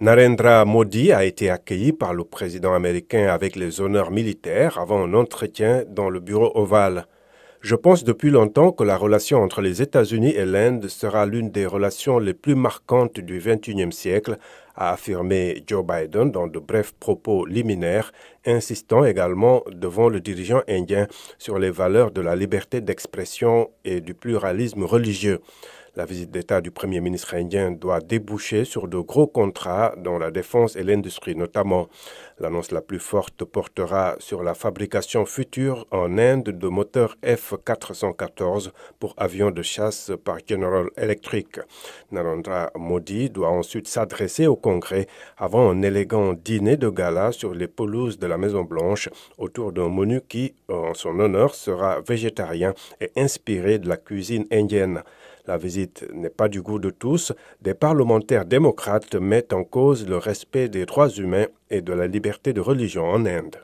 Narendra Modi a été accueilli par le président américain avec les honneurs militaires avant un entretien dans le bureau ovale. Je pense depuis longtemps que la relation entre les États-Unis et l'Inde sera l'une des relations les plus marquantes du XXIe siècle, a affirmé Joe Biden dans de brefs propos liminaires, insistant également devant le dirigeant indien sur les valeurs de la liberté d'expression et du pluralisme religieux. La visite d'État du Premier ministre indien doit déboucher sur de gros contrats dans la défense et l'industrie notamment. L'annonce la plus forte portera sur la fabrication future en Inde de moteurs F-414 pour avions de chasse par General Electric. Narendra Modi doit ensuite s'adresser au Congrès avant un élégant dîner de gala sur les pelouses de la Maison-Blanche autour d'un menu qui, en son honneur, sera végétarien et inspiré de la cuisine indienne. La visite n'est pas du goût de tous. Des parlementaires démocrates mettent en cause le respect des droits humains et de la liberté de religion en Inde.